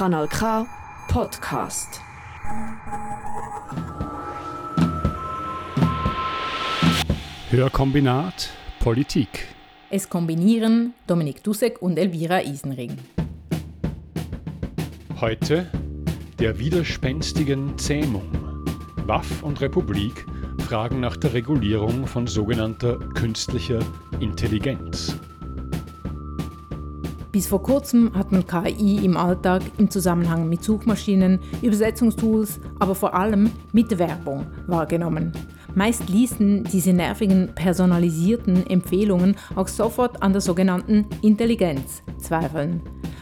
Kanal K Podcast. Hörkombinat Politik. Es kombinieren Dominik Dussek und Elvira Isenring. Heute der widerspenstigen Zähmung. Waff und Republik fragen nach der Regulierung von sogenannter künstlicher Intelligenz. Bis vor kurzem hat man KI im Alltag im Zusammenhang mit Suchmaschinen, Übersetzungstools, aber vor allem mit Werbung wahrgenommen. Meist ließen diese nervigen personalisierten Empfehlungen auch sofort an der sogenannten Intelligenz zweifeln.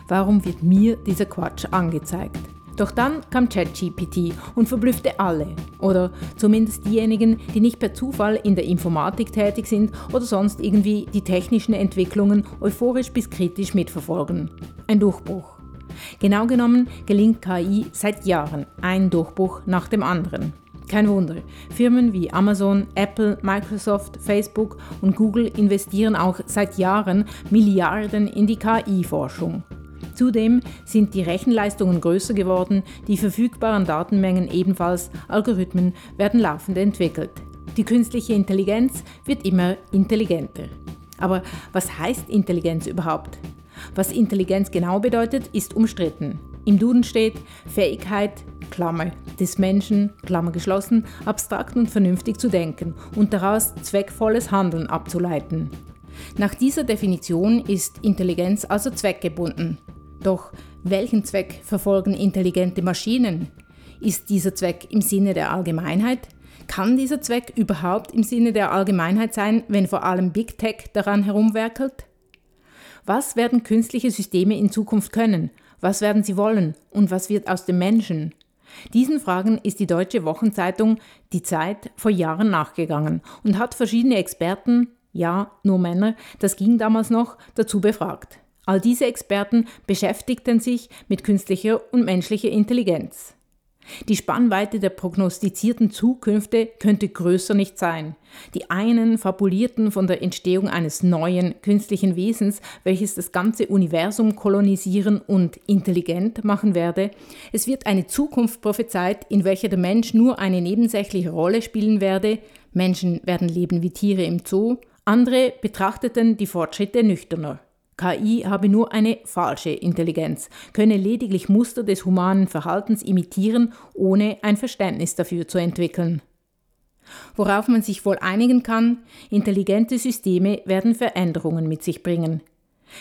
Warum wird mir dieser Quatsch angezeigt? Doch dann kam ChatGPT und verblüffte alle, oder zumindest diejenigen, die nicht per Zufall in der Informatik tätig sind oder sonst irgendwie die technischen Entwicklungen euphorisch bis kritisch mitverfolgen. Ein Durchbruch. Genau genommen gelingt KI seit Jahren ein Durchbruch nach dem anderen. Kein Wunder, Firmen wie Amazon, Apple, Microsoft, Facebook und Google investieren auch seit Jahren Milliarden in die KI-Forschung. Zudem sind die Rechenleistungen größer geworden, die verfügbaren Datenmengen ebenfalls, Algorithmen werden laufend entwickelt. Die künstliche Intelligenz wird immer intelligenter. Aber was heißt Intelligenz überhaupt? Was Intelligenz genau bedeutet, ist umstritten. Im Duden steht Fähigkeit, Klammer, des Menschen, Klammer geschlossen, abstrakt und vernünftig zu denken und daraus zweckvolles Handeln abzuleiten. Nach dieser Definition ist Intelligenz also zweckgebunden. Doch welchen Zweck verfolgen intelligente Maschinen? Ist dieser Zweck im Sinne der Allgemeinheit? Kann dieser Zweck überhaupt im Sinne der Allgemeinheit sein, wenn vor allem Big Tech daran herumwerkelt? Was werden künstliche Systeme in Zukunft können? Was werden sie wollen? Und was wird aus dem Menschen? Diesen Fragen ist die deutsche Wochenzeitung Die Zeit vor Jahren nachgegangen und hat verschiedene Experten, ja, nur Männer, das ging damals noch, dazu befragt. All diese Experten beschäftigten sich mit künstlicher und menschlicher Intelligenz. Die Spannweite der prognostizierten Zukünfte könnte größer nicht sein. Die einen fabulierten von der Entstehung eines neuen künstlichen Wesens, welches das ganze Universum kolonisieren und intelligent machen werde. Es wird eine Zukunft prophezeit, in welcher der Mensch nur eine nebensächliche Rolle spielen werde. Menschen werden leben wie Tiere im Zoo. Andere betrachteten die Fortschritte nüchterner. KI habe nur eine falsche Intelligenz, könne lediglich Muster des humanen Verhaltens imitieren, ohne ein Verständnis dafür zu entwickeln. Worauf man sich wohl einigen kann, intelligente Systeme werden Veränderungen mit sich bringen.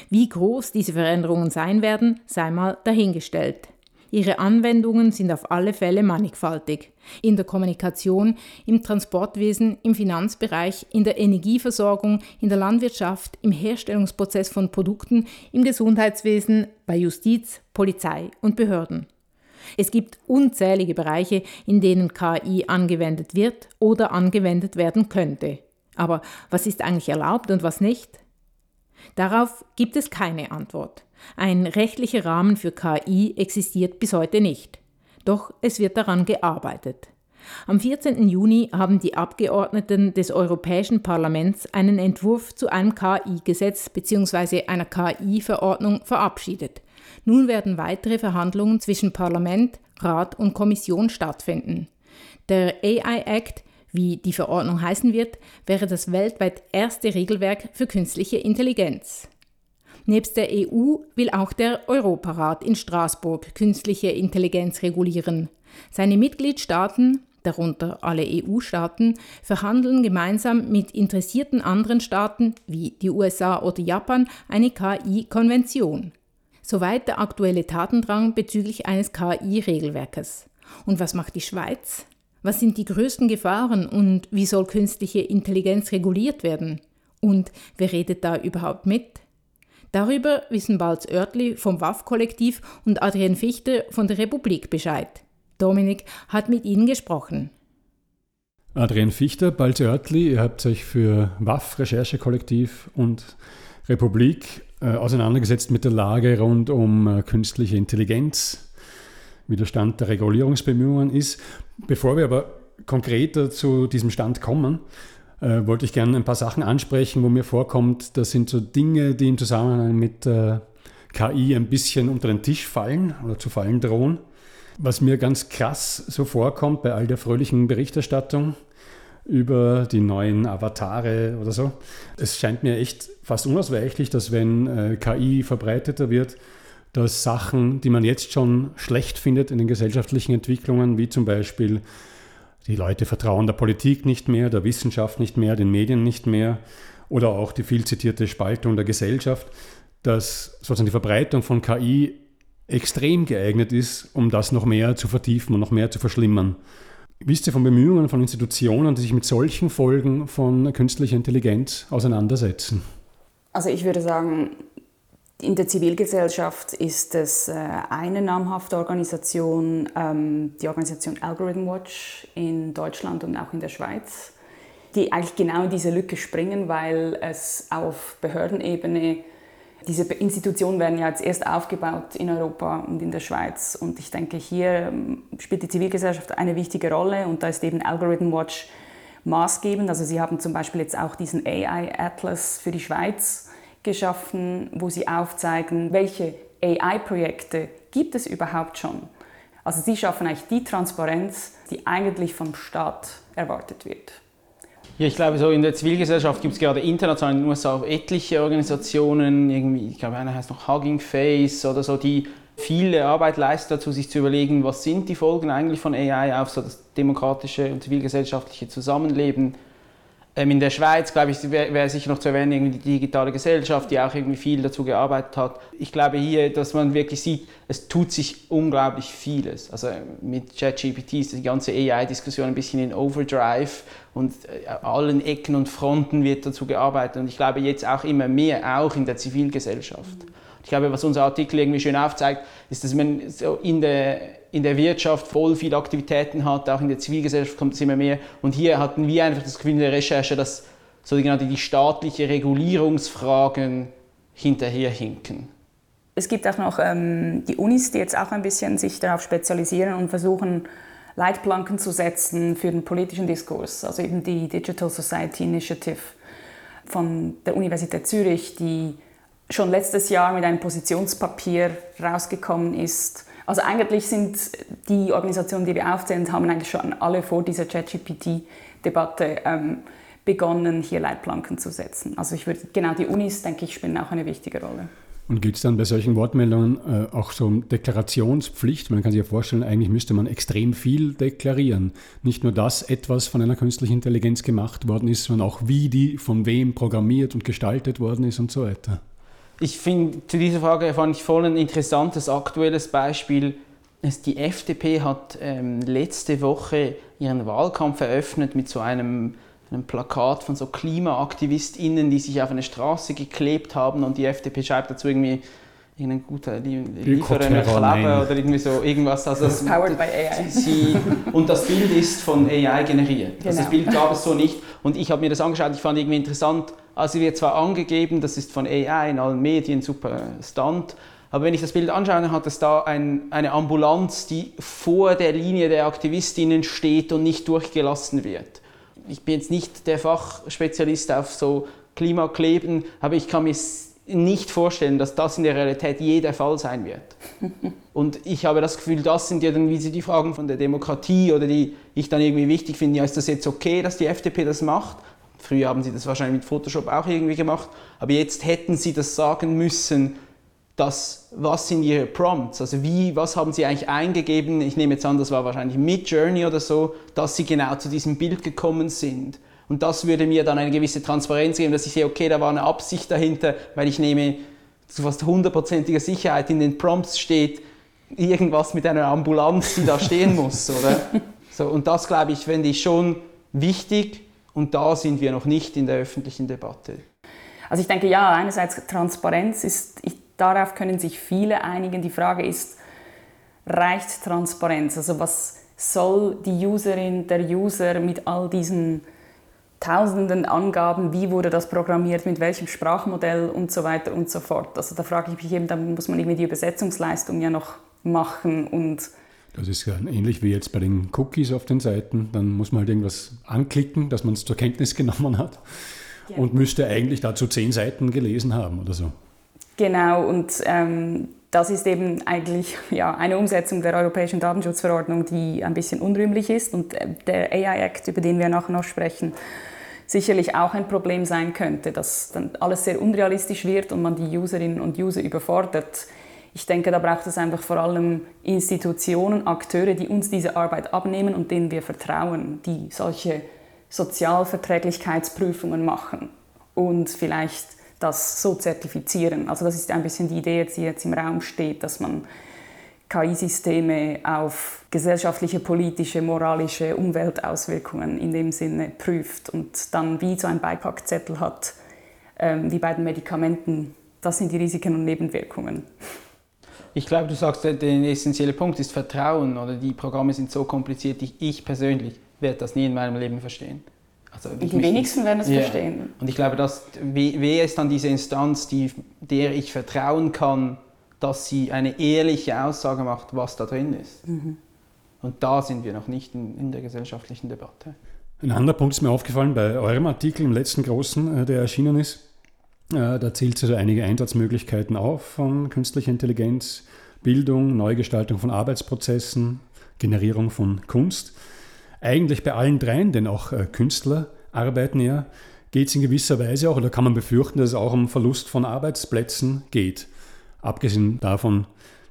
Wie groß diese Veränderungen sein werden, sei mal dahingestellt. Ihre Anwendungen sind auf alle Fälle mannigfaltig. In der Kommunikation, im Transportwesen, im Finanzbereich, in der Energieversorgung, in der Landwirtschaft, im Herstellungsprozess von Produkten, im Gesundheitswesen, bei Justiz, Polizei und Behörden. Es gibt unzählige Bereiche, in denen KI angewendet wird oder angewendet werden könnte. Aber was ist eigentlich erlaubt und was nicht? Darauf gibt es keine Antwort. Ein rechtlicher Rahmen für KI existiert bis heute nicht. Doch es wird daran gearbeitet. Am 14. Juni haben die Abgeordneten des Europäischen Parlaments einen Entwurf zu einem KI-Gesetz bzw. einer KI-Verordnung verabschiedet. Nun werden weitere Verhandlungen zwischen Parlament, Rat und Kommission stattfinden. Der AI Act, wie die Verordnung heißen wird, wäre das weltweit erste Regelwerk für künstliche Intelligenz. Nebst der EU will auch der Europarat in Straßburg künstliche Intelligenz regulieren. Seine Mitgliedstaaten, darunter alle EU-Staaten, verhandeln gemeinsam mit interessierten anderen Staaten wie die USA oder Japan eine KI-Konvention. Soweit der aktuelle Tatendrang bezüglich eines KI-Regelwerkes. Und was macht die Schweiz? Was sind die größten Gefahren und wie soll künstliche Intelligenz reguliert werden? Und wer redet da überhaupt mit? Darüber wissen Balz Oertli vom WAF-Kollektiv und Adrian Fichte von der Republik Bescheid. Dominik hat mit ihnen gesprochen. Adrian Fichter, Balz Oertli, ihr habt euch für WAF, Recherchekollektiv und Republik äh, auseinandergesetzt mit der Lage rund um äh, künstliche Intelligenz, wie der Stand der Regulierungsbemühungen ist. Bevor wir aber konkreter zu diesem Stand kommen, äh, wollte ich gerne ein paar Sachen ansprechen, wo mir vorkommt, das sind so Dinge, die im Zusammenhang mit äh, KI ein bisschen unter den Tisch fallen oder zu fallen drohen. Was mir ganz krass so vorkommt bei all der fröhlichen Berichterstattung über die neuen Avatare oder so, es scheint mir echt fast unausweichlich, dass wenn äh, KI verbreiteter wird, dass Sachen, die man jetzt schon schlecht findet in den gesellschaftlichen Entwicklungen, wie zum Beispiel die Leute vertrauen der Politik nicht mehr, der Wissenschaft nicht mehr, den Medien nicht mehr oder auch die viel zitierte Spaltung der Gesellschaft, dass sozusagen die Verbreitung von KI extrem geeignet ist, um das noch mehr zu vertiefen und noch mehr zu verschlimmern. Wisst ihr von Bemühungen von Institutionen, die sich mit solchen Folgen von künstlicher Intelligenz auseinandersetzen? Also ich würde sagen, in der Zivilgesellschaft ist es äh, eine namhafte Organisation, ähm, die Organisation Algorithm Watch in Deutschland und auch in der Schweiz, die eigentlich genau in diese Lücke springen, weil es auf Behördenebene diese Institutionen werden ja jetzt erst aufgebaut in Europa und in der Schweiz. Und ich denke, hier ähm, spielt die Zivilgesellschaft eine wichtige Rolle und da ist eben Algorithm Watch maßgebend. Also sie haben zum Beispiel jetzt auch diesen AI Atlas für die Schweiz geschaffen, wo sie aufzeigen, welche AI-Projekte gibt es überhaupt schon. Also sie schaffen eigentlich die Transparenz, die eigentlich vom Staat erwartet wird. Ja, ich glaube, so in der Zivilgesellschaft gibt es gerade international in den USA auch etliche Organisationen, irgendwie, ich glaube, einer heißt noch Hugging Face oder so, die viele Arbeit leisten dazu, sich zu überlegen, was sind die Folgen eigentlich von AI auf so das demokratische und zivilgesellschaftliche Zusammenleben in der Schweiz, glaube ich, wäre wär sicher noch zu erwähnen, die digitale Gesellschaft, die auch irgendwie viel dazu gearbeitet hat. Ich glaube hier, dass man wirklich sieht, es tut sich unglaublich vieles. Also mit ChatGPT ist die ganze AI-Diskussion ein bisschen in Overdrive und äh, allen Ecken und Fronten wird dazu gearbeitet. Und ich glaube jetzt auch immer mehr, auch in der Zivilgesellschaft. Ich glaube, was unser Artikel irgendwie schön aufzeigt, ist, dass man so in der in der Wirtschaft voll viele Aktivitäten hat, auch in der Zivilgesellschaft kommt es immer mehr. Und hier hatten wir einfach das Gefühl in der Recherche, dass so genau die staatliche Regulierungsfragen hinterherhinken. Es gibt auch noch ähm, die Unis, die jetzt auch ein bisschen sich darauf spezialisieren und versuchen, Leitplanken zu setzen für den politischen Diskurs. Also eben die Digital Society Initiative von der Universität Zürich, die schon letztes Jahr mit einem Positionspapier rausgekommen ist, also eigentlich sind die Organisationen, die wir aufzählen, haben eigentlich schon alle vor dieser ChatGPT-Debatte ähm, begonnen, hier Leitplanken zu setzen. Also ich würde, genau die Unis, denke ich, spielen auch eine wichtige Rolle. Und geht es dann bei solchen Wortmeldungen äh, auch so um Deklarationspflicht? Man kann sich ja vorstellen, eigentlich müsste man extrem viel deklarieren. Nicht nur, dass etwas von einer künstlichen Intelligenz gemacht worden ist, sondern auch, wie die von wem programmiert und gestaltet worden ist und so weiter ich finde, zu dieser Frage fand ich voll ein interessantes aktuelles Beispiel. Die FDP hat ähm, letzte Woche ihren Wahlkampf eröffnet mit so einem, einem Plakat von so KlimaaktivistInnen, die sich auf eine Straße geklebt haben und die FDP schreibt dazu irgendwie irgendein guter Lieferer Klappe oder irgendwie so irgendwas. Also das, Powered by AI. Sie, und das Bild ist von AI generiert. Genau. Also das Bild gab es so nicht. Und ich habe mir das angeschaut, ich fand irgendwie interessant, also wird zwar angegeben, das ist von AI in allen Medien super Stand, aber wenn ich das Bild anschaue, hat es da ein, eine Ambulanz, die vor der Linie der Aktivistinnen steht und nicht durchgelassen wird. Ich bin jetzt nicht der Fachspezialist auf so Klimakleben, aber ich kann mir nicht vorstellen, dass das in der Realität je der Fall sein wird. Und ich habe das Gefühl, das sind ja dann wie die Fragen von der Demokratie oder die ich dann irgendwie wichtig finde. Ja, ist das jetzt okay, dass die FDP das macht? Früher haben sie das wahrscheinlich mit Photoshop auch irgendwie gemacht, aber jetzt hätten sie das sagen müssen, dass, was sind ihre Prompts, also wie, was haben sie eigentlich eingegeben, ich nehme jetzt an, das war wahrscheinlich mit Journey oder so, dass sie genau zu diesem Bild gekommen sind. Und das würde mir dann eine gewisse Transparenz geben, dass ich sehe, okay, da war eine Absicht dahinter, weil ich nehme zu fast hundertprozentiger Sicherheit in den Prompts steht irgendwas mit einer Ambulanz, die da stehen muss, oder? So, und das, glaube ich, finde ich schon wichtig, und da sind wir noch nicht in der öffentlichen Debatte. Also ich denke, ja, einerseits Transparenz ist, ich, darauf können sich viele einigen. Die Frage ist, reicht Transparenz? Also was soll die Userin, der User mit all diesen tausenden Angaben, wie wurde das programmiert, mit welchem Sprachmodell und so weiter und so fort. Also da frage ich mich eben, da muss man irgendwie die Übersetzungsleistung ja noch machen und das ist ja ähnlich wie jetzt bei den Cookies auf den Seiten. Dann muss man halt irgendwas anklicken, dass man es zur Kenntnis genommen hat ja. und müsste eigentlich dazu zehn Seiten gelesen haben oder so. Genau, und ähm, das ist eben eigentlich ja, eine Umsetzung der Europäischen Datenschutzverordnung, die ein bisschen unrühmlich ist. Und äh, der AI Act, über den wir nachher noch sprechen, sicherlich auch ein Problem sein könnte, dass dann alles sehr unrealistisch wird und man die Userinnen und User überfordert. Ich denke, da braucht es einfach vor allem Institutionen, Akteure, die uns diese Arbeit abnehmen und denen wir vertrauen, die solche Sozialverträglichkeitsprüfungen machen und vielleicht das so zertifizieren. Also das ist ein bisschen die Idee, die jetzt im Raum steht, dass man KI-Systeme auf gesellschaftliche, politische, moralische Umweltauswirkungen in dem Sinne prüft und dann wie so ein Beipackzettel hat, ähm, wie bei den Medikamenten. Das sind die Risiken und Nebenwirkungen. Ich glaube, du sagst, der essentielle Punkt ist Vertrauen oder die Programme sind so kompliziert, ich, ich persönlich werde das nie in meinem Leben verstehen. Also die wenigsten werden es yeah. verstehen. Und ich glaube, dass, wer ist dann diese Instanz, die, der ich vertrauen kann, dass sie eine ehrliche Aussage macht, was da drin ist. Mhm. Und da sind wir noch nicht in, in, der gesellschaftlichen Debatte. Ein anderer Punkt ist mir aufgefallen bei eurem Artikel, im letzten großen, äh, der erschienen ist. Äh, da zählt also einige Einsatzmöglichkeiten auf von künstlicher Intelligenz, Bildung, Neugestaltung von Arbeitsprozessen, Generierung von Kunst. Eigentlich bei allen dreien, denn auch äh, Künstler arbeiten ja, geht es in gewisser Weise auch, oder kann man befürchten, dass es auch um Verlust von Arbeitsplätzen geht. Abgesehen davon,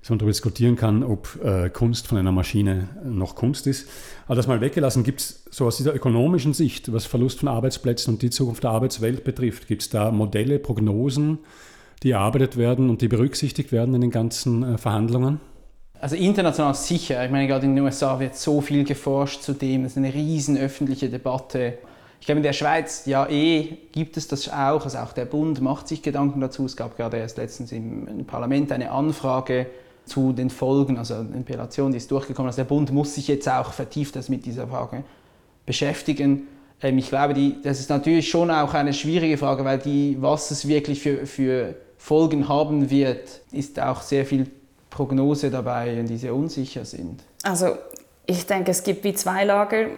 dass man darüber diskutieren kann, ob äh, Kunst von einer Maschine noch Kunst ist. Aber das mal weggelassen, gibt es so aus dieser ökonomischen Sicht, was Verlust von Arbeitsplätzen und die Zukunft der Arbeitswelt betrifft, gibt es da Modelle, Prognosen, die erarbeitet werden und die berücksichtigt werden in den ganzen äh, Verhandlungen? Also international sicher. Ich meine, gerade in den USA wird so viel geforscht zu dem. Es ist eine riesen öffentliche Debatte. Ich glaube, in der Schweiz, ja eh, gibt es das auch. Also auch der Bund macht sich Gedanken dazu. Es gab gerade erst letztens im, Parlament eine Anfrage zu den Folgen, also eine Interpellation, die ist durchgekommen. Also der Bund muss sich jetzt auch vertieft mit dieser Frage beschäftigen. Ähm, ich glaube, die, das ist natürlich schon auch eine schwierige Frage, weil die, was es wirklich für, für Folgen haben wird, ist auch sehr viel Prognose dabei, die sehr unsicher sind. Also ich denke, es gibt wie zwei Lager.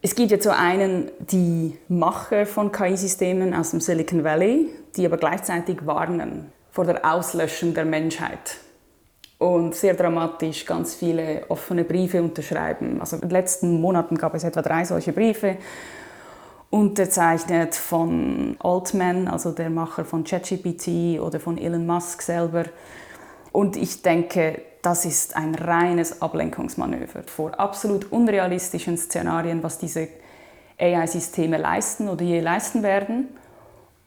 Es gibt jetzt so einen, die Macher von KI-Systemen aus dem Silicon Valley, die aber gleichzeitig warnen vor der Auslöschung der Menschheit. Und sehr dramatisch ganz viele offene Briefe unterschreiben. Also in den letzten Monaten gab es etwa drei solche Briefe, unterzeichnet von Altman, also der Macher von ChatGPT oder von Elon Musk selber. Und ich denke, das ist ein reines Ablenkungsmanöver vor absolut unrealistischen Szenarien, was diese AI-Systeme leisten oder je leisten werden.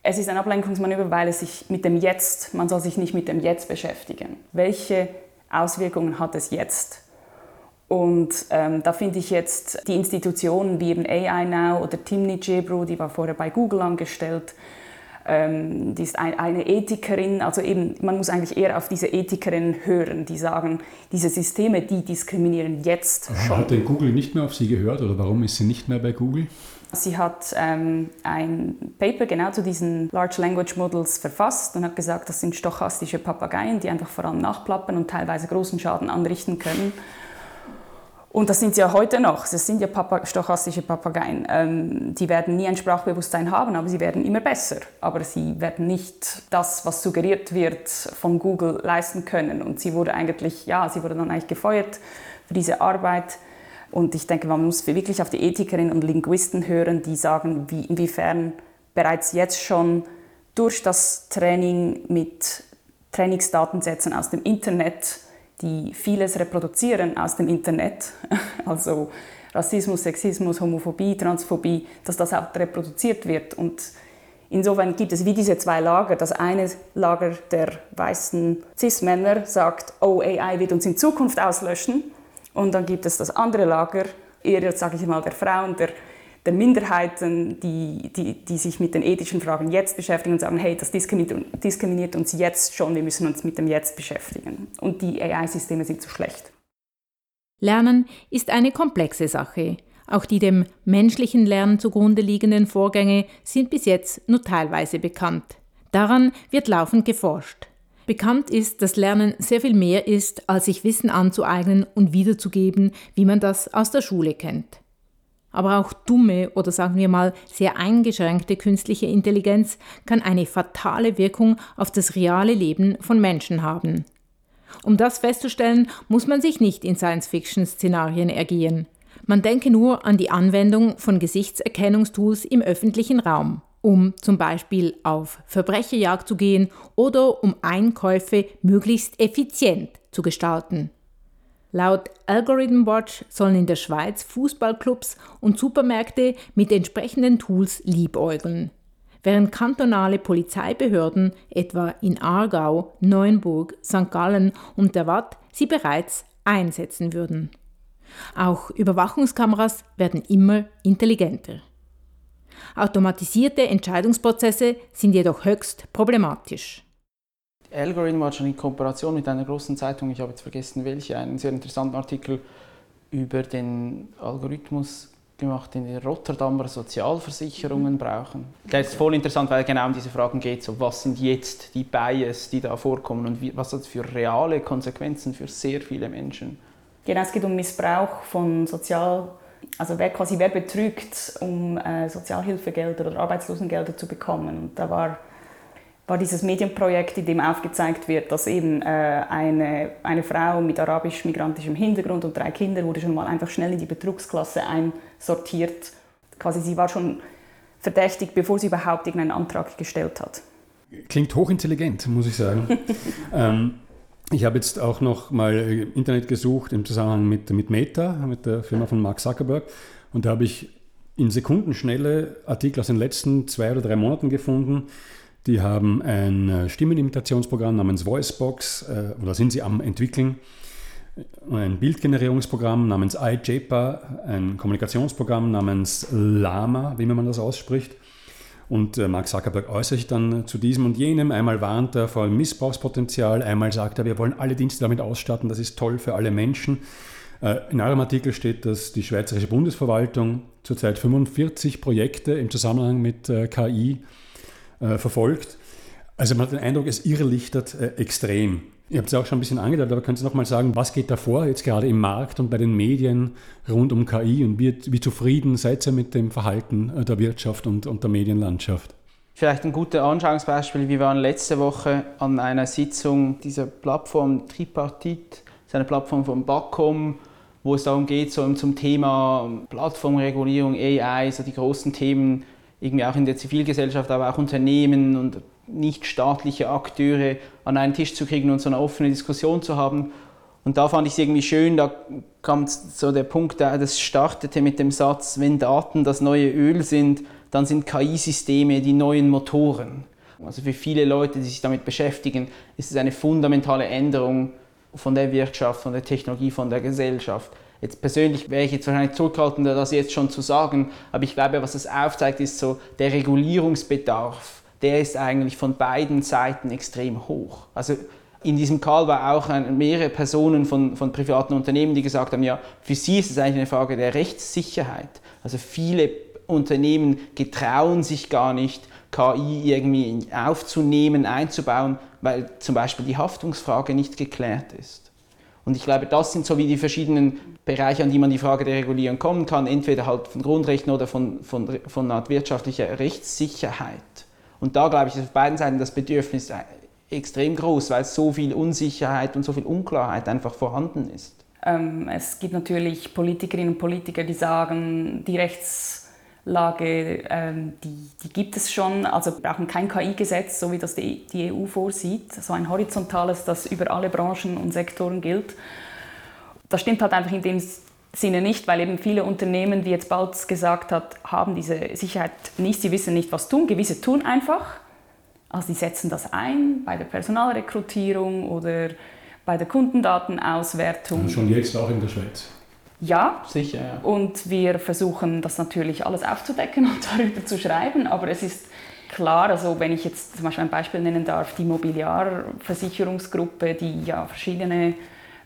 Es ist ein Ablenkungsmanöver, weil es sich mit dem Jetzt, man soll sich nicht mit dem Jetzt beschäftigen. Welche Auswirkungen hat es jetzt? Und ähm, da finde ich jetzt die Institutionen wie eben AI Now oder Timney Jebro, die war vorher bei Google angestellt, ähm, die ist ein, eine Ethikerin, also eben, man muss eigentlich eher auf diese Ethikerinnen hören, die sagen, diese Systeme, die diskriminieren jetzt schon. Hat denn Google nicht mehr auf sie gehört oder warum ist sie nicht mehr bei Google? Sie hat ähm, ein Paper genau zu diesen Large Language Models verfasst und hat gesagt, das sind stochastische Papageien, die einfach vor allem nachplappern und teilweise großen Schaden anrichten können. Und das sind sie ja heute noch. Das sind ja Papa stochastische Papageien. Ähm, die werden nie ein Sprachbewusstsein haben, aber sie werden immer besser. Aber sie werden nicht das, was suggeriert wird, von Google leisten können. Und sie wurde eigentlich, ja, sie wurde dann eigentlich gefeuert für diese Arbeit. Und ich denke, man muss wirklich auf die Ethikerinnen und Linguisten hören, die sagen, wie, inwiefern bereits jetzt schon durch das Training mit Trainingsdatensätzen aus dem Internet die vieles reproduzieren aus dem Internet, also Rassismus, Sexismus, Homophobie, Transphobie, dass das auch reproduziert wird. Und insofern gibt es wie diese zwei Lager. Das eine Lager der weißen Cis-Männer sagt, oh, AI wird uns in Zukunft auslöschen. Und dann gibt es das andere Lager, eher, sage ich mal, der Frauen, der der Minderheiten, die, die, die sich mit den ethischen Fragen jetzt beschäftigen und sagen, hey, das diskriminiert, diskriminiert uns jetzt schon, wir müssen uns mit dem Jetzt beschäftigen. Und die AI-Systeme sind zu schlecht. Lernen ist eine komplexe Sache. Auch die dem menschlichen Lernen zugrunde liegenden Vorgänge sind bis jetzt nur teilweise bekannt. Daran wird laufend geforscht. Bekannt ist, dass Lernen sehr viel mehr ist, als sich Wissen anzueignen und wiederzugeben, wie man das aus der Schule kennt. Aber auch dumme oder sagen wir mal sehr eingeschränkte künstliche Intelligenz kann eine fatale Wirkung auf das reale Leben von Menschen haben. Um das festzustellen, muss man sich nicht in Science-Fiction-Szenarien ergehen. Man denke nur an die Anwendung von Gesichtserkennungstools im öffentlichen Raum, um zum Beispiel auf Verbrecherjagd zu gehen oder um Einkäufe möglichst effizient zu gestalten. Laut Algorithm Watch sollen in der Schweiz Fußballclubs und Supermärkte mit entsprechenden Tools liebäugeln, während kantonale Polizeibehörden etwa in Aargau, Neuenburg, St. Gallen und der Watt sie bereits einsetzen würden. Auch Überwachungskameras werden immer intelligenter. Automatisierte Entscheidungsprozesse sind jedoch höchst problematisch. Algorithm war schon in Kooperation mit einer großen Zeitung, ich habe jetzt vergessen welche, einen sehr interessanten Artikel über den Algorithmus gemacht, den die Rotterdamer Sozialversicherungen brauchen. Der ist voll interessant, weil genau um diese Fragen geht. So, was sind jetzt die Bias, die da vorkommen und wie, was hat es für reale Konsequenzen für sehr viele Menschen? Genau, es geht um Missbrauch von Sozial... Also wer quasi wer betrügt, um äh, Sozialhilfegelder oder Arbeitslosengelder zu bekommen. Und da war war dieses Medienprojekt, in dem aufgezeigt wird, dass eben äh, eine, eine Frau mit arabisch-migrantischem Hintergrund und drei Kindern wurde schon mal einfach schnell in die Betrugsklasse einsortiert. Quasi sie war schon verdächtig, bevor sie überhaupt irgendeinen Antrag gestellt hat. Klingt hochintelligent, muss ich sagen. ähm, ich habe jetzt auch noch mal im Internet gesucht im Zusammenhang mit, mit Meta, mit der Firma von Mark Zuckerberg. Und da habe ich in Sekundenschnelle Artikel aus den letzten zwei oder drei Monaten gefunden, die haben ein äh, Stimmenimitationsprogramm namens VoiceBox, äh, oder sind sie am entwickeln. Ein Bildgenerierungsprogramm namens iJPA, ein Kommunikationsprogramm namens Lama, wie man das ausspricht. Und äh, Mark Zuckerberg äußert sich dann zu diesem und jenem. Einmal warnt er vor Missbrauchspotenzial, einmal sagt er, wir wollen alle Dienste damit ausstatten, das ist toll für alle Menschen. In eurem Artikel steht, dass die Schweizerische Bundesverwaltung zurzeit 45 Projekte im Zusammenhang mit KI äh, verfolgt. Also man hat den Eindruck, es irrlichtert äh, extrem. Ihr habt es auch schon ein bisschen angedeutet, aber könnt ihr noch mal sagen, was geht da vor jetzt gerade im Markt und bei den Medien rund um KI und wie, wie zufrieden seid ihr mit dem Verhalten äh, der Wirtschaft und, und der Medienlandschaft? Vielleicht ein gutes Anschauungsbeispiel. Wir waren letzte Woche an einer Sitzung dieser Plattform Tripartit, das Plattform von Bacom, wo es darum geht, so zum Thema Plattformregulierung, AI, so die großen Themen irgendwie auch in der Zivilgesellschaft, aber auch Unternehmen und nichtstaatliche Akteure an einen Tisch zu kriegen und so eine offene Diskussion zu haben. Und da fand ich es irgendwie schön, da kam so der Punkt, das startete mit dem Satz, wenn Daten das neue Öl sind, dann sind KI-Systeme die neuen Motoren. Also für viele Leute, die sich damit beschäftigen, ist es eine fundamentale Änderung von der Wirtschaft, von der Technologie, von der Gesellschaft. Jetzt persönlich wäre ich jetzt wahrscheinlich zurückhaltender, das jetzt schon zu sagen, aber ich glaube, was es aufzeigt, ist so der Regulierungsbedarf, der ist eigentlich von beiden Seiten extrem hoch. Also in diesem Call war auch mehrere Personen von, von privaten Unternehmen, die gesagt haben, ja, für sie ist es eigentlich eine Frage der Rechtssicherheit. Also viele Unternehmen getrauen sich gar nicht, KI irgendwie aufzunehmen, einzubauen, weil zum Beispiel die Haftungsfrage nicht geklärt ist. Und ich glaube, das sind so wie die verschiedenen Bereiche, an die man die Frage der Regulierung kommen kann, entweder halt von Grundrechten oder von, von, von einer Art wirtschaftlicher Rechtssicherheit. Und da glaube ich, ist auf beiden Seiten das Bedürfnis extrem groß, weil so viel Unsicherheit und so viel Unklarheit einfach vorhanden ist. Ähm, es gibt natürlich Politikerinnen und Politiker, die sagen, die Rechts Lage, ähm, die, die, gibt es schon. Also wir brauchen kein KI-Gesetz, so wie das die, die, EU vorsieht, so ein horizontales, das über alle Branchen und Sektoren gilt. Das stimmt halt einfach in dem Sinne nicht, weil eben viele Unternehmen, wie jetzt Balz gesagt hat, haben diese Sicherheit nicht. Sie wissen nicht, was tun. Gewisse tun einfach. Also die setzen das ein bei der Personalrekrutierung oder bei der Kundendatenauswertung. Also schon jetzt auch in der Schweiz. Ja, sicher. Ja. Und wir versuchen das natürlich alles aufzudecken und darüber zu schreiben, aber es ist klar, also wenn ich jetzt zum Beispiel ein Beispiel nennen darf, die Mobiliarversicherungsgruppe, die ja verschiedene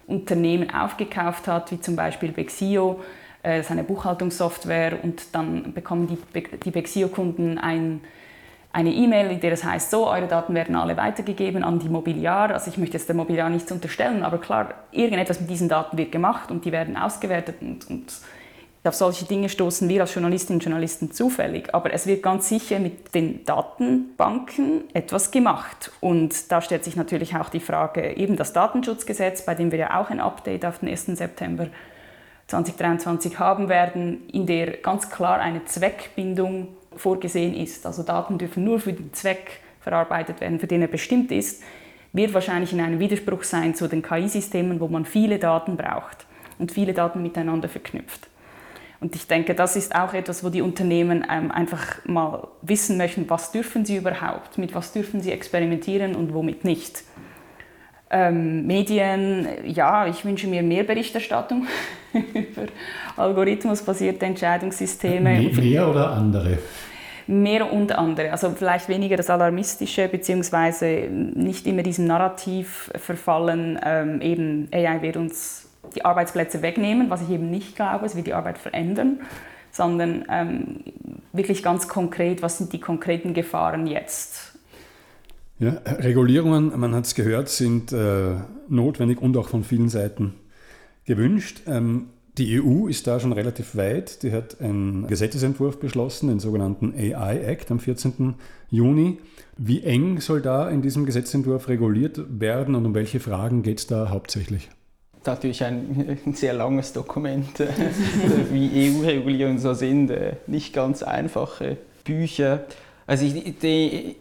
Unternehmen aufgekauft hat, wie zum Beispiel Bexio, äh, das ist eine Buchhaltungssoftware und dann bekommen die, die Bexio-Kunden ein eine E-Mail, in der es heißt, so, eure Daten werden alle weitergegeben an die Mobiliar. Also ich möchte jetzt der Mobiliar nichts unterstellen, aber klar, irgendetwas mit diesen Daten wird gemacht und die werden ausgewertet und, und Auf solche Dinge stoßen wir als Journalistinnen und Journalisten zufällig, aber es wird ganz sicher mit den Datenbanken etwas gemacht. Und da stellt sich natürlich auch die Frage, eben das Datenschutzgesetz, bei dem wir ja auch ein Update auf den 1. September 2023 haben werden, in der ganz klar eine Zweckbindung vorgesehen ist. Also Daten dürfen nur für den Zweck verarbeitet werden, für den er bestimmt ist, wird wahrscheinlich in einem Widerspruch sein zu den KI-Systemen, wo man viele Daten braucht und viele Daten miteinander verknüpft. Und ich denke, das ist auch etwas, wo die Unternehmen ähm, einfach mal wissen möchten, was dürfen sie überhaupt, mit was dürfen sie experimentieren und womit nicht. Ähm, Medien, ja, ich wünsche mir mehr Berichterstattung über algorithmusbasierte Entscheidungssysteme. Mehr oder andere? Mehr und andere. Also vielleicht weniger das Alarmistische, beziehungsweise nicht immer diesem Narrativ verfallen, ähm, eben AI wird uns die Arbeitsplätze wegnehmen, was ich eben nicht glaube, es wird die Arbeit verändern, sondern ähm, wirklich ganz konkret, was sind die konkreten Gefahren jetzt? Ja, Regulierungen, man hat es gehört, sind äh, notwendig und auch von vielen Seiten gewünscht. Ähm, die EU ist da schon relativ weit. Die hat einen Gesetzesentwurf beschlossen, den sogenannten AI Act am 14. Juni. Wie eng soll da in diesem Gesetzentwurf reguliert werden und um welche Fragen geht es da hauptsächlich? Natürlich ein, sehr langes Dokument, äh, wie EU-Regulierungen so sind, äh, nicht ganz einfache Bücher. Also die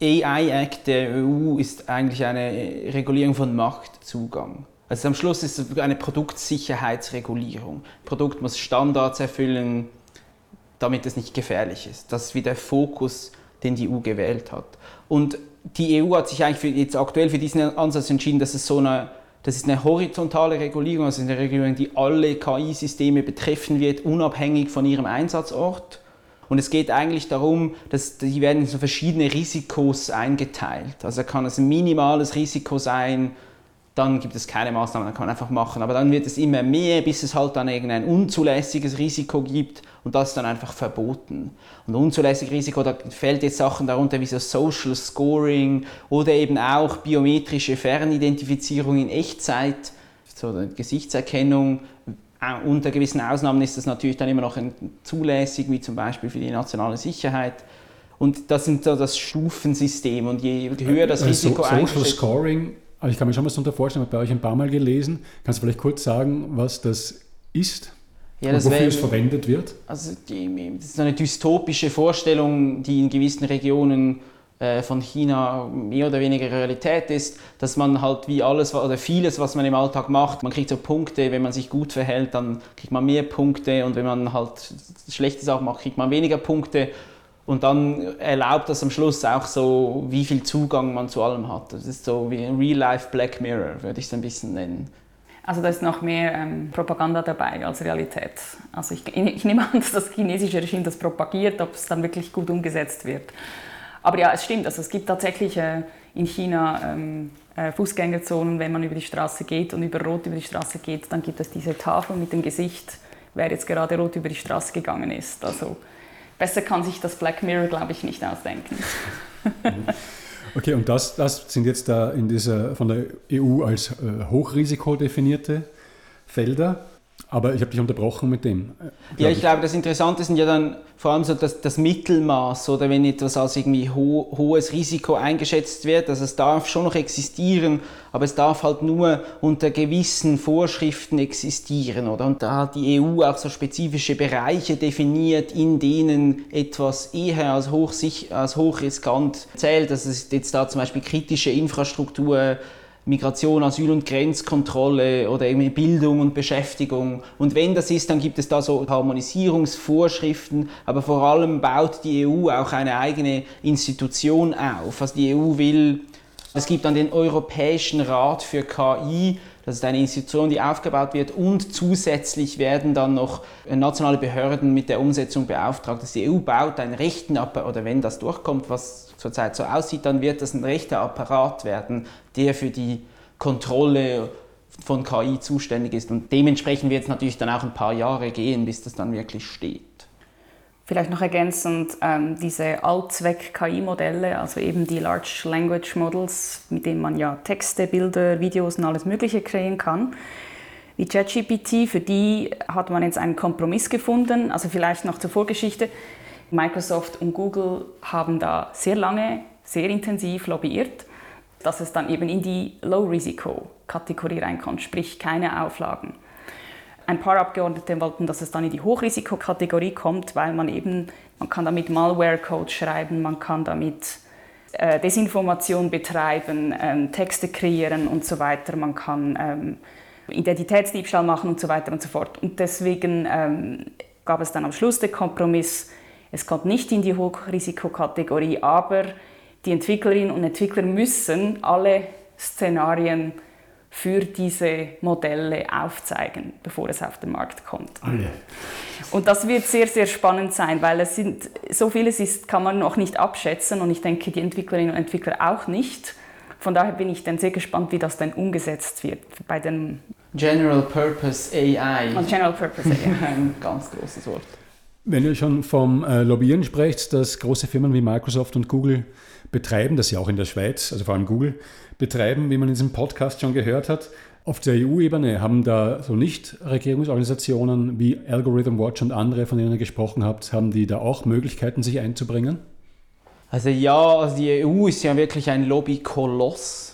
AI-Act der EU ist eigentlich eine Regulierung von Marktzugang. Also am Schluss ist es eine Produktsicherheitsregulierung. Das Produkt muss Standards erfüllen, damit es nicht gefährlich ist. Das ist wie der Fokus, den die EU gewählt hat. Und die EU hat sich eigentlich für, jetzt aktuell für diesen Ansatz entschieden, dass es so eine das ist eine horizontale Regulierung, also eine Regulierung, die alle KI-Systeme betreffen wird, unabhängig von ihrem Einsatzort. Und es geht eigentlich darum, dass die werden in so verschiedene Risikos eingeteilt. Also kann es ein minimales Risiko sein, dann gibt es keine Maßnahmen, dann kann man einfach machen. Aber dann wird es immer mehr, bis es halt dann irgendein unzulässiges Risiko gibt und das ist dann einfach verboten. Und unzulässiges Risiko, da fällt jetzt Sachen darunter wie so Social Scoring oder eben auch biometrische Fernidentifizierung in Echtzeit, so Gesichtserkennung. Unter gewissen Ausnahmen ist das natürlich dann immer noch zulässig, wie zum Beispiel für die nationale Sicherheit. Und das sind so das Stufensystem und je höher das äh, Risiko so, Social Scoring aber ich kann mir schon was darunter vorstellen, ich habe bei euch ein paar Mal gelesen. Kannst du vielleicht kurz sagen, was das ist? Ja, und wofür es verwendet wird? Also die, das ist eine dystopische Vorstellung, die in gewissen Regionen äh, von China mehr oder weniger Realität ist, dass man halt wie alles oder vieles, was man im Alltag macht, man kriegt so Punkte, wenn man sich gut verhält, dann kriegt man mehr Punkte und wenn man halt schlechte Sachen macht, kriegt man weniger Punkte und dann erlaubt das am Schluss auch so, wie viel Zugang man zu allem hat. Das ist so wie ein Real-Life Black Mirror, würde ich es ein bisschen nennen. Also da ist noch mehr ähm, Propaganda dabei als Realität. Also ich, ich, nehme an, dass das chinesische Regime das propagiert, ob es dann wirklich gut umgesetzt wird. Aber ja, es stimmt. Also es gibt tatsächlich äh, in China ähm, äh, Fußgängerzonen, wenn man über die Straße geht und über Rot über die Straße geht, dann gibt es diese Tafel mit dem Gesicht, wer jetzt gerade rot über die Straße gegangen ist. Also besser kann sich das Black Mirror, glaube ich, nicht ausdenken. okay, und das, das sind jetzt da in dieser von der EU als äh, Hochrisiko definierte Felder. Aber ich habe dich unterbrochen mit dem. Ja, ich glaube, das Interessante sind ja dann vor allem so das, das Mittelmaß oder wenn etwas als irgendwie ho hohes Risiko eingeschätzt wird. Also es darf schon noch existieren, aber es darf halt nur unter gewissen Vorschriften existieren. Oder? Und da hat die EU auch so spezifische Bereiche definiert, in denen etwas eher als, hochsich als hochriskant zählt. Das ist jetzt da zum Beispiel kritische Infrastruktur, Migration, Asyl und Grenzkontrolle oder irgendwie Bildung und Beschäftigung. Und wenn das ist, dann gibt es da so Harmonisierungsvorschriften, aber vor allem baut die EU auch eine eigene Institution auf. Also die EU will, es gibt dann den Europäischen Rat für KI, das ist eine Institution, die aufgebaut wird und zusätzlich werden dann noch nationale Behörden mit der Umsetzung beauftragt. Also die EU baut einen rechten Apparat, oder wenn das durchkommt, was zurzeit so aussieht, dann wird das ein rechter Apparat werden, der für die Kontrolle von KI zuständig ist. Und dementsprechend wird es natürlich dann auch ein paar Jahre gehen, bis das dann wirklich steht. Vielleicht noch ergänzend, ähm, diese Allzweck-KI-Modelle, also eben die Large Language Models, mit denen man ja Texte, Bilder, Videos und alles Mögliche kreieren kann, wie ChatGPT. Für die hat man jetzt einen Kompromiss gefunden. Also vielleicht noch zur Vorgeschichte. Microsoft und Google haben da sehr lange, sehr intensiv lobbyiert, dass es dann eben in die Low-Risiko-Kategorie reinkommt, sprich keine Auflagen. Ein paar Abgeordnete wollten, dass es dann in die Hochrisikokategorie kommt, weil man eben, man kann damit Malware-Code schreiben, man kann damit äh, Desinformation betreiben, ähm, Texte kreieren und so weiter, man kann ähm, Identitätsdiebstahl machen und so weiter und so fort. Und deswegen ähm, gab es dann am Schluss den Kompromiss, es kommt nicht in die Hochrisikokategorie, aber die Entwicklerinnen und Entwickler müssen alle Szenarien für diese Modelle aufzeigen, bevor es auf den Markt kommt. Alle. Und das wird sehr, sehr spannend sein, weil es sind, so vieles ist, kann man noch nicht abschätzen und ich denke, die Entwicklerinnen und Entwickler auch nicht. Von daher bin ich dann sehr gespannt, wie das dann umgesetzt wird bei den General Purpose AI. Und General Purpose AI. Ein ganz großes Wort. Wenn ihr schon vom äh, Lobbyieren sprecht, dass große Firmen wie Microsoft und Google betreiben, das ja auch in der Schweiz, also vor allem Google, betreiben, wie man in diesem Podcast schon gehört hat. Auf der EU-Ebene haben da so Nichtregierungsorganisationen wie Algorithm Watch und andere, von denen ihr gesprochen habt, haben die da auch Möglichkeiten, sich einzubringen? Also ja, also die EU ist ja wirklich ein Lobbykoloss.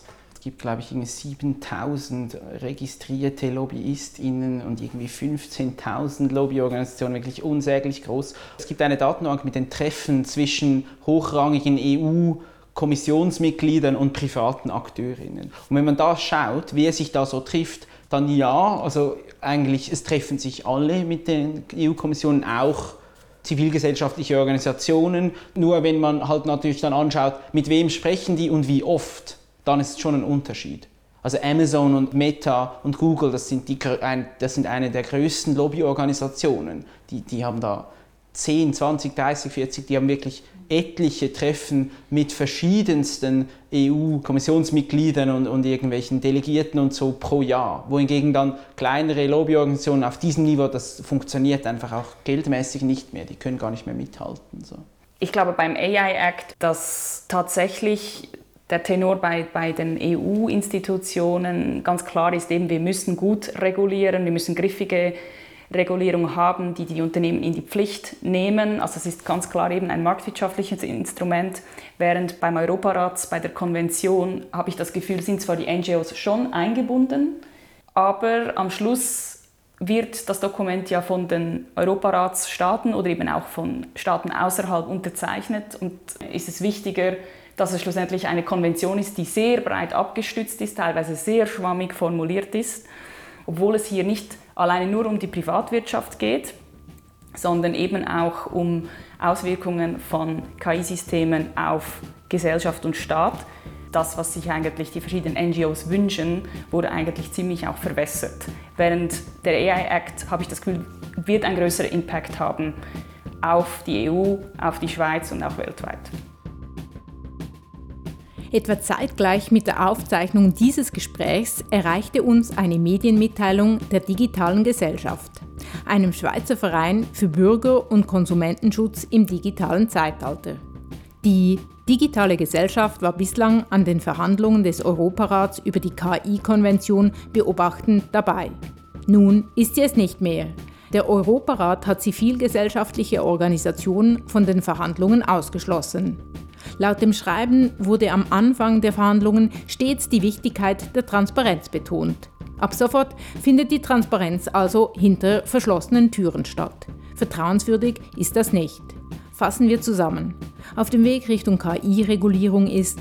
Gibt, glaube ich, 7000 registrierte LobbyistInnen und irgendwie 15.000 Lobbyorganisationen, wirklich unsäglich groß. Es gibt eine Datenbank mit den Treffen zwischen hochrangigen EU- Kommissionsmitgliedern und privaten Akteurinnen. Und wenn man da schaut, wer sich da so trifft, dann ja, also eigentlich, es treffen sich alle mit den EU-Kommissionen, auch zivilgesellschaftliche Organisationen. Nur wenn man halt natürlich dann anschaut, mit wem sprechen die und wie oft, dann ist es schon ein Unterschied. Also Amazon und Meta und Google, das sind, die, das sind eine der größten Lobbyorganisationen. Die, die haben da 10, 20, 30, 40, die haben wirklich etliche Treffen mit verschiedensten EU-Kommissionsmitgliedern und, und, irgendwelchen Delegierten und so pro Jahr. Wohingegen dann kleinere Lobbyorganisationen auf diesem Niveau, das funktioniert einfach auch geldmäßig nicht mehr. Die können gar nicht mehr mithalten. So. Ich glaube beim AI Act, dass tatsächlich der Tenor bei, bei den EU-Institutionen ganz klar ist, eben, wir müssen gut regulieren, wir müssen griffige Regulierung haben, die die Unternehmen in die Pflicht nehmen. Also es ist ganz klar eben ein marktwirtschaftliches Instrument, während beim Europarat, bei der Konvention, habe ich das Gefühl, sind zwar die NGOs schon eingebunden, aber am Schluss wird das Dokument ja von den Europaratsstaaten oder eben auch von Staaten außerhalb unterzeichnet und ist es wichtiger, dass es schlussendlich eine Konvention ist, die sehr breit abgestützt ist, teilweise sehr schwammig formuliert ist, obwohl es hier nicht alleine nur um die Privatwirtschaft geht, sondern eben auch um Auswirkungen von KI-Systemen auf Gesellschaft und Staat. Das, was sich eigentlich die verschiedenen NGOs wünschen, wurde eigentlich ziemlich auch verwässert. Während der AI Act, habe ich das Gefühl, wird ein größerer Impact haben auf die EU, auf die Schweiz und auch weltweit. Etwa zeitgleich mit der Aufzeichnung dieses Gesprächs erreichte uns eine Medienmitteilung der digitalen Gesellschaft, einem Schweizer Verein für Bürger- und Konsumentenschutz im digitalen Zeitalter. Die digitale Gesellschaft war bislang an den Verhandlungen des Europarats über die KI-Konvention beobachtend dabei. Nun ist sie es nicht mehr. Der Europarat hat zivilgesellschaftliche Organisationen von den Verhandlungen ausgeschlossen. Laut dem Schreiben wurde am Anfang der Verhandlungen stets die Wichtigkeit der Transparenz betont. Ab sofort findet die Transparenz also hinter verschlossenen Türen statt. Vertrauenswürdig ist das nicht. Fassen wir zusammen. Auf dem Weg Richtung KI-Regulierung ist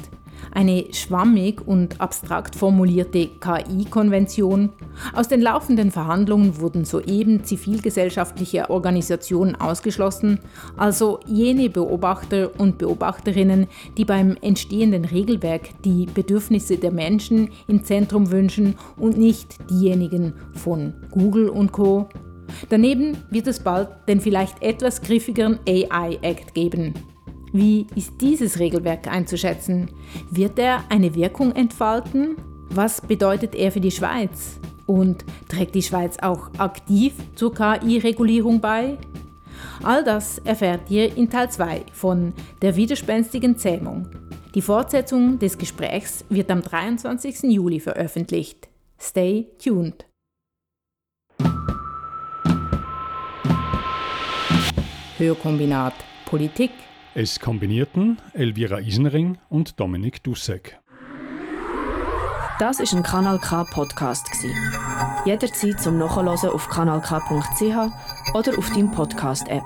eine schwammig und abstrakt formulierte KI-Konvention. Aus den laufenden Verhandlungen wurden soeben zivilgesellschaftliche Organisationen ausgeschlossen, also jene Beobachter und Beobachterinnen, die beim entstehenden Regelwerk die Bedürfnisse der Menschen im Zentrum wünschen und nicht diejenigen von Google und Co. Daneben wird es bald den vielleicht etwas griffigeren AI Act geben. Wie ist dieses Regelwerk einzuschätzen? Wird er eine Wirkung entfalten? Was bedeutet er für die Schweiz? Und trägt die Schweiz auch aktiv zur KI-Regulierung bei? All das erfährt ihr in Teil 2 von Der widerspenstigen Zähmung. Die Fortsetzung des Gesprächs wird am 23. Juli veröffentlicht. Stay tuned. Hörkombinat Politik es kombinierten Elvira Isenring und Dominik Dussek. Das ist ein Kanal K Podcast Jederzeit zum Nachhören auf kanalk.ch oder auf deinem Podcast App.